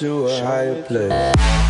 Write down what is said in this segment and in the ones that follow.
to a higher place.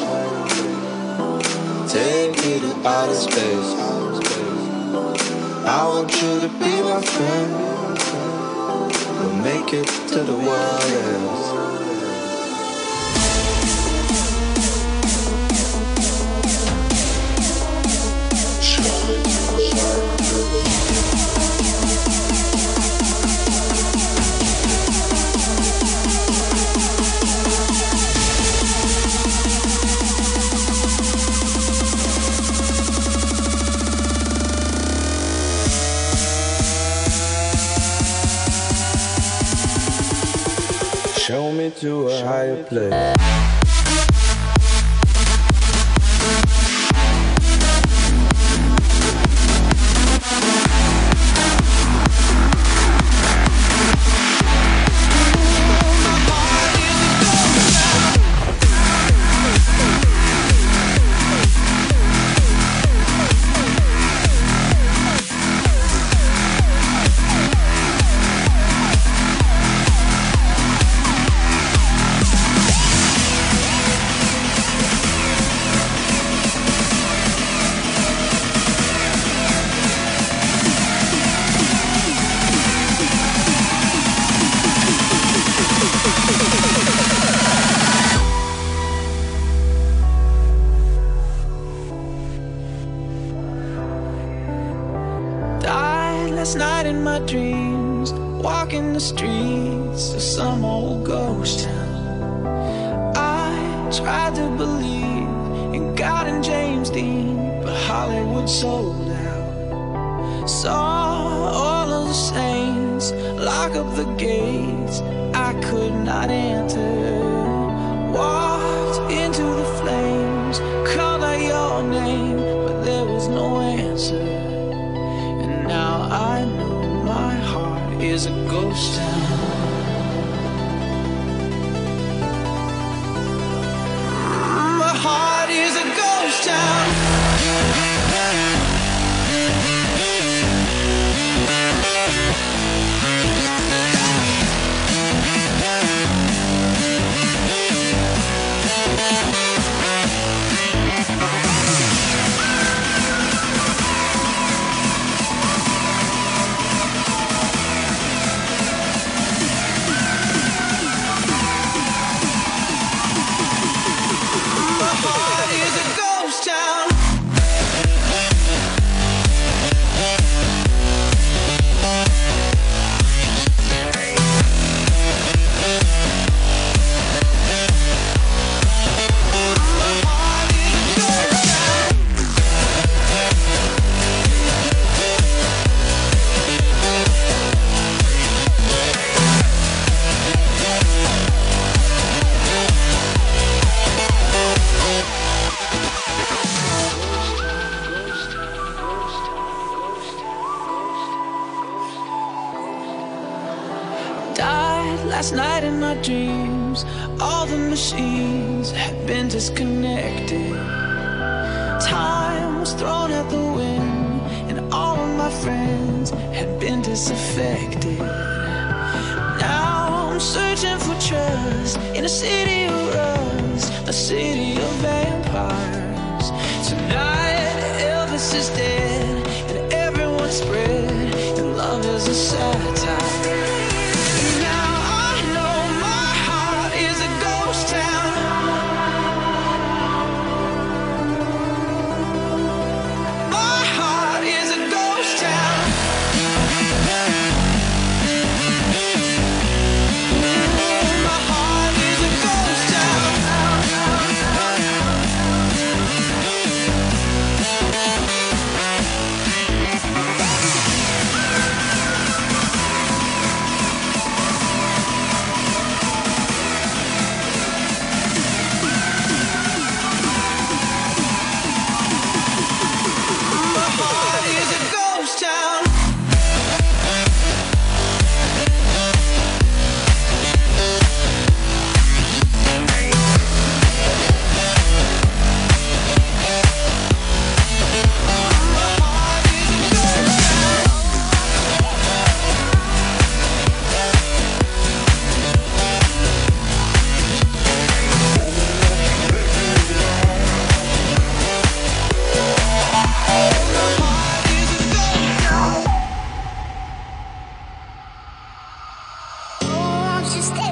Take me to outer space. I want you to be my friend. We'll make it to the world ends. To dreams, walking the streets of some old ghost town. I tried to believe in God and James Dean, but Hollywood sold out. Saw all of the saints lock up the gates I could not enter. Walked into the ghost last night in my dreams. All the machines had been disconnected. Time was thrown out the wind, and all of my friends had been disaffected. Now I'm searching for trust in a city of rust, a city of vampires. Tonight, Elvis is dead, and everyone's spread, and love is a satire. just stay.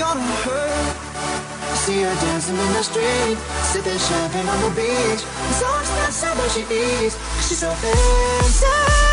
gonna hurt. I see her dancing in the street, sipping champagne on the beach. It's so expensive, but she eats. She's so fancy.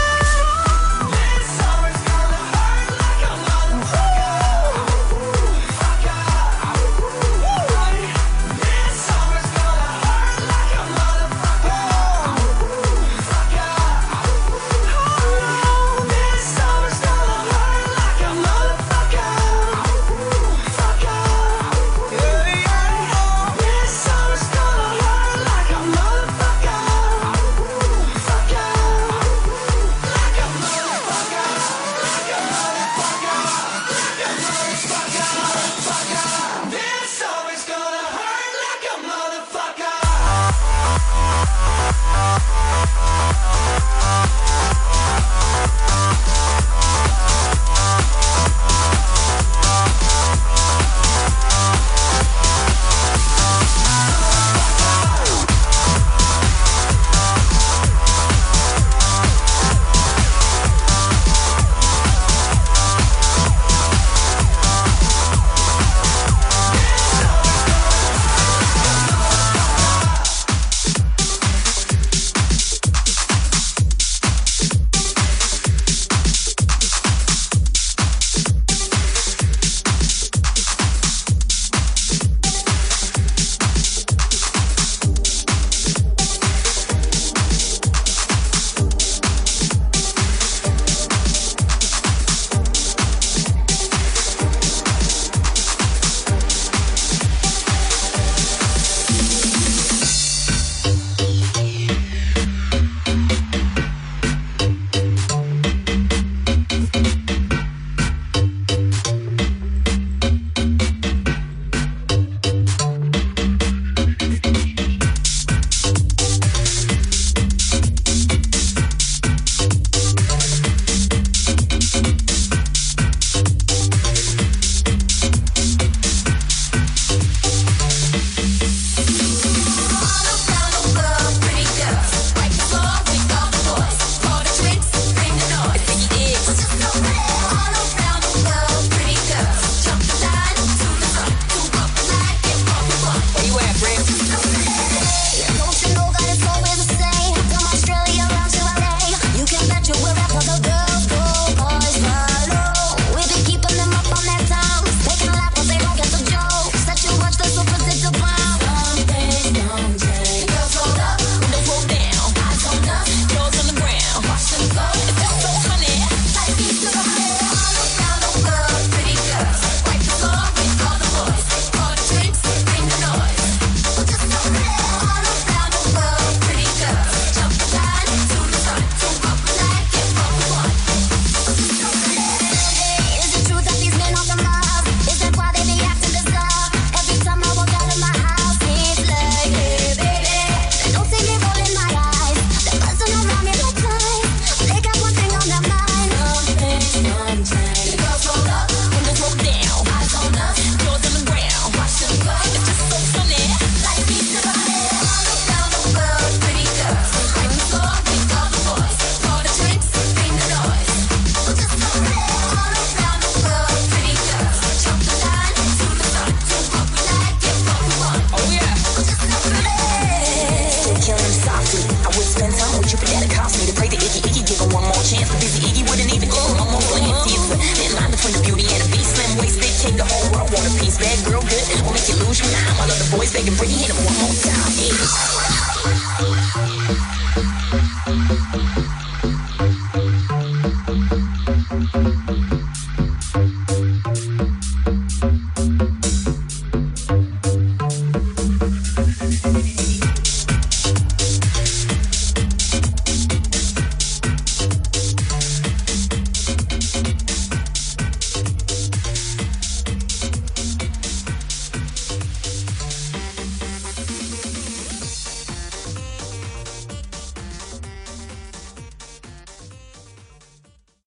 take the whole world want a piece. Bad girl, good, will make you lose your mind. All of the boys begging, bring it in one more time. Yeah.